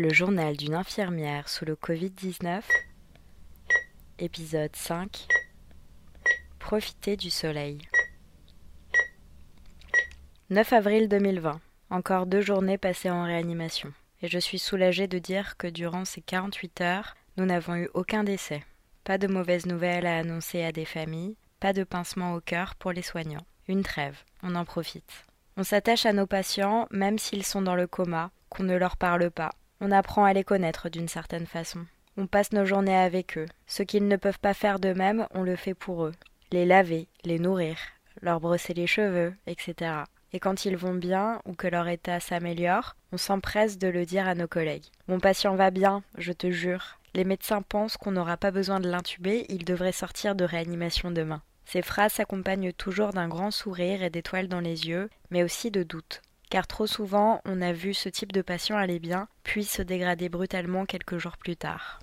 Le journal d'une infirmière sous le Covid-19, épisode 5 Profiter du soleil. 9 avril 2020. Encore deux journées passées en réanimation. Et je suis soulagée de dire que durant ces 48 heures, nous n'avons eu aucun décès. Pas de mauvaises nouvelles à annoncer à des familles, pas de pincement au cœur pour les soignants. Une trêve, on en profite. On s'attache à nos patients même s'ils sont dans le coma, qu'on ne leur parle pas. On apprend à les connaître d'une certaine façon. On passe nos journées avec eux. Ce qu'ils ne peuvent pas faire d'eux-mêmes, on le fait pour eux. Les laver, les nourrir, leur brosser les cheveux, etc. Et quand ils vont bien ou que leur état s'améliore, on s'empresse de le dire à nos collègues. Mon patient va bien, je te jure. Les médecins pensent qu'on n'aura pas besoin de l'intuber, il devrait sortir de réanimation demain. Ces phrases s'accompagnent toujours d'un grand sourire et d'étoiles dans les yeux, mais aussi de doutes. Car trop souvent, on a vu ce type de patient aller bien, puis se dégrader brutalement quelques jours plus tard.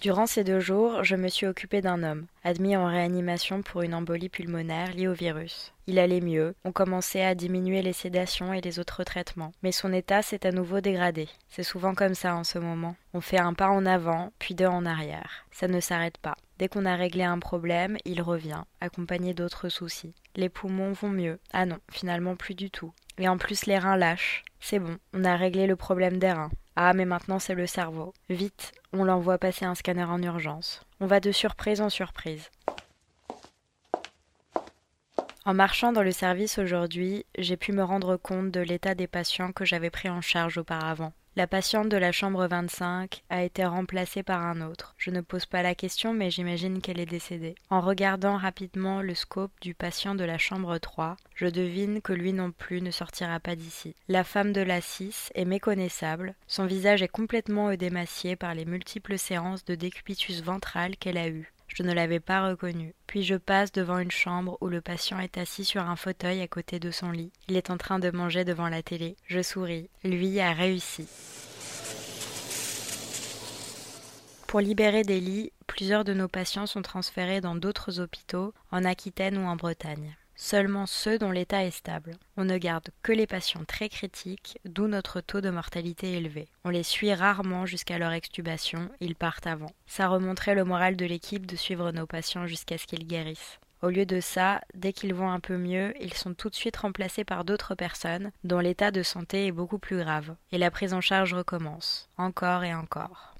Durant ces deux jours, je me suis occupée d'un homme, admis en réanimation pour une embolie pulmonaire liée au virus. Il allait mieux, on commençait à diminuer les sédations et les autres traitements, mais son état s'est à nouveau dégradé. C'est souvent comme ça en ce moment. On fait un pas en avant, puis deux en arrière. Ça ne s'arrête pas. Dès qu'on a réglé un problème, il revient, accompagné d'autres soucis. Les poumons vont mieux. Ah non, finalement plus du tout. Et en plus les reins lâchent. C'est bon, on a réglé le problème des reins. Ah, mais maintenant c'est le cerveau. Vite, on l'envoie passer un scanner en urgence. On va de surprise en surprise. En marchant dans le service aujourd'hui, j'ai pu me rendre compte de l'état des patients que j'avais pris en charge auparavant. La patiente de la chambre 25 a été remplacée par un autre. Je ne pose pas la question, mais j'imagine qu'elle est décédée. En regardant rapidement le scope du patient de la chambre 3, je devine que lui non plus ne sortira pas d'ici. La femme de la 6 est méconnaissable. Son visage est complètement édémacié par les multiples séances de décubitus ventral qu'elle a eues. Je ne l'avais pas reconnu. Puis je passe devant une chambre où le patient est assis sur un fauteuil à côté de son lit. Il est en train de manger devant la télé. Je souris. Lui a réussi. Pour libérer des lits, plusieurs de nos patients sont transférés dans d'autres hôpitaux, en Aquitaine ou en Bretagne seulement ceux dont l'état est stable. On ne garde que les patients très critiques, d'où notre taux de mortalité élevé. On les suit rarement jusqu'à leur extubation, ils partent avant. Ça remonterait le moral de l'équipe de suivre nos patients jusqu'à ce qu'ils guérissent. Au lieu de ça, dès qu'ils vont un peu mieux, ils sont tout de suite remplacés par d'autres personnes dont l'état de santé est beaucoup plus grave, et la prise en charge recommence, encore et encore.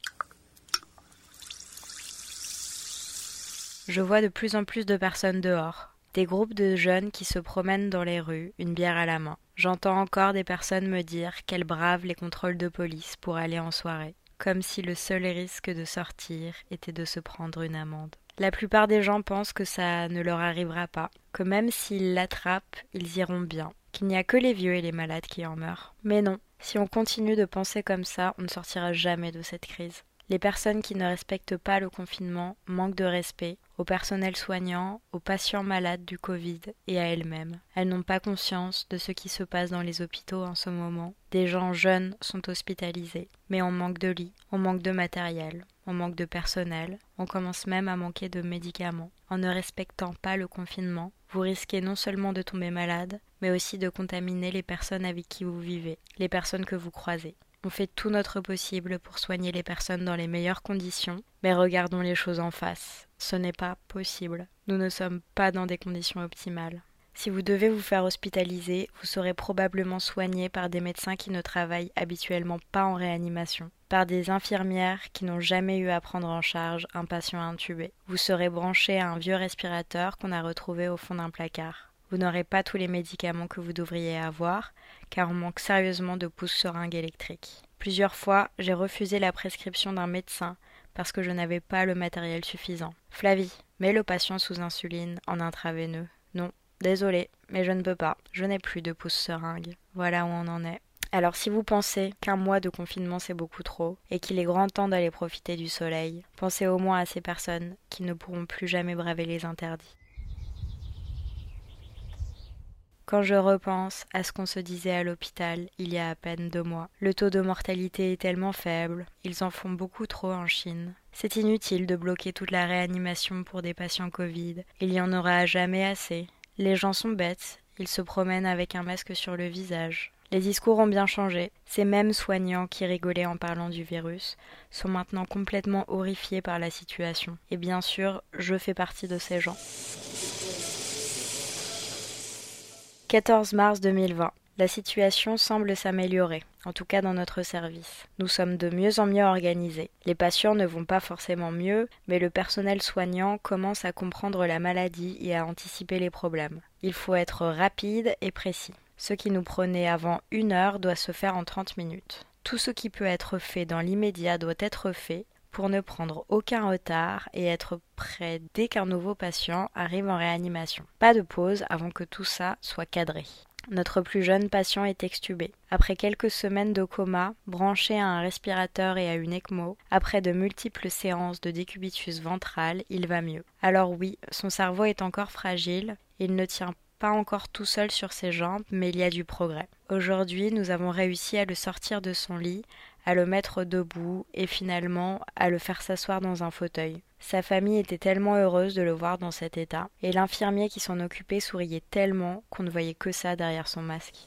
Je vois de plus en plus de personnes dehors, des groupes de jeunes qui se promènent dans les rues, une bière à la main. J'entends encore des personnes me dire qu'elles bravent les contrôles de police pour aller en soirée, comme si le seul risque de sortir était de se prendre une amende. La plupart des gens pensent que ça ne leur arrivera pas, que même s'ils l'attrapent, ils iront bien, qu'il n'y a que les vieux et les malades qui en meurent. Mais non, si on continue de penser comme ça, on ne sortira jamais de cette crise. Les personnes qui ne respectent pas le confinement manquent de respect au personnel soignant, aux patients malades du Covid et à elles-mêmes. Elles, n'ont pas conscience de ce qui se passe dans les hôpitaux en ce moment. Des gens jeunes sont hospitalisés, mais on manque de lits, on manque de matériel, on manque de personnel, on commence même à manquer de médicaments. En ne respectant pas le confinement, vous risquez non seulement de tomber malade, mais aussi de contaminer les personnes avec qui vous vivez, les personnes que vous croisez. On fait tout notre possible pour soigner les personnes dans les meilleures conditions, mais regardons les choses en face. Ce n'est pas possible. Nous ne sommes pas dans des conditions optimales. Si vous devez vous faire hospitaliser, vous serez probablement soigné par des médecins qui ne travaillent habituellement pas en réanimation, par des infirmières qui n'ont jamais eu à prendre en charge un patient intubé. Vous serez branché à un vieux respirateur qu'on a retrouvé au fond d'un placard. Vous n'aurez pas tous les médicaments que vous devriez avoir, car on manque sérieusement de pousses seringues électriques. Plusieurs fois, j'ai refusé la prescription d'un médecin parce que je n'avais pas le matériel suffisant. Flavie, mets le patient sous insuline en intraveineux. Non, désolé, mais je ne peux pas. Je n'ai plus de pouces seringues. Voilà où on en est. Alors si vous pensez qu'un mois de confinement c'est beaucoup trop et qu'il est grand temps d'aller profiter du soleil, pensez au moins à ces personnes qui ne pourront plus jamais braver les interdits. Quand je repense à ce qu'on se disait à l'hôpital il y a à peine deux mois, le taux de mortalité est tellement faible, ils en font beaucoup trop en Chine. C'est inutile de bloquer toute la réanimation pour des patients Covid, il y en aura jamais assez. Les gens sont bêtes, ils se promènent avec un masque sur le visage. Les discours ont bien changé. Ces mêmes soignants qui rigolaient en parlant du virus sont maintenant complètement horrifiés par la situation. Et bien sûr, je fais partie de ces gens. 14 mars 2020. La situation semble s'améliorer, en tout cas dans notre service. Nous sommes de mieux en mieux organisés. Les patients ne vont pas forcément mieux, mais le personnel soignant commence à comprendre la maladie et à anticiper les problèmes. Il faut être rapide et précis. Ce qui nous prenait avant une heure doit se faire en 30 minutes. Tout ce qui peut être fait dans l'immédiat doit être fait pour ne prendre aucun retard et être prêt dès qu'un nouveau patient arrive en réanimation. Pas de pause avant que tout ça soit cadré. Notre plus jeune patient est extubé. Après quelques semaines de coma, branché à un respirateur et à une ECMO, après de multiples séances de décubitus ventral, il va mieux. Alors oui, son cerveau est encore fragile, il ne tient pas encore tout seul sur ses jambes, mais il y a du progrès. Aujourd'hui, nous avons réussi à le sortir de son lit, à le mettre debout et finalement à le faire s'asseoir dans un fauteuil. Sa famille était tellement heureuse de le voir dans cet état, et l'infirmier qui s'en occupait souriait tellement qu'on ne voyait que ça derrière son masque.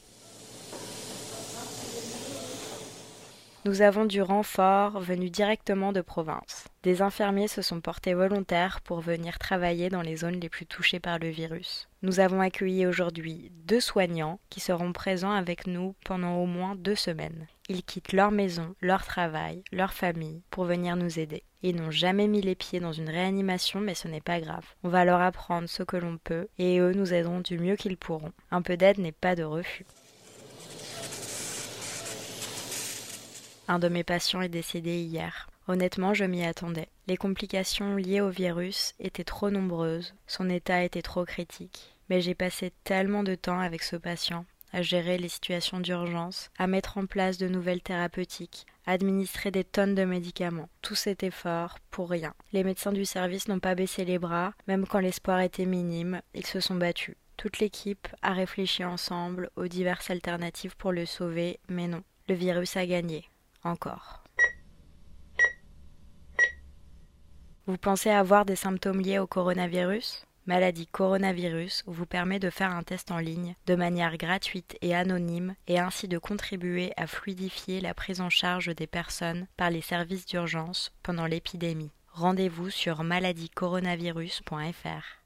Nous avons du renfort venu directement de province. Des infirmiers se sont portés volontaires pour venir travailler dans les zones les plus touchées par le virus. Nous avons accueilli aujourd'hui deux soignants qui seront présents avec nous pendant au moins deux semaines. Ils quittent leur maison, leur travail, leur famille pour venir nous aider. Ils n'ont jamais mis les pieds dans une réanimation, mais ce n'est pas grave. On va leur apprendre ce que l'on peut et eux nous aideront du mieux qu'ils pourront. Un peu d'aide n'est pas de refus. Un de mes patients est décédé hier. Honnêtement, je m'y attendais. Les complications liées au virus étaient trop nombreuses, son état était trop critique. Mais j'ai passé tellement de temps avec ce patient, à gérer les situations d'urgence, à mettre en place de nouvelles thérapeutiques, à administrer des tonnes de médicaments. Tout cet effort pour rien. Les médecins du service n'ont pas baissé les bras, même quand l'espoir était minime, ils se sont battus. Toute l'équipe a réfléchi ensemble aux diverses alternatives pour le sauver, mais non, le virus a gagné encore. Vous pensez avoir des symptômes liés au coronavirus? Maladie Coronavirus vous permet de faire un test en ligne de manière gratuite et anonyme et ainsi de contribuer à fluidifier la prise en charge des personnes par les services d'urgence pendant l'épidémie. Rendez-vous sur maladiecoronavirus.fr.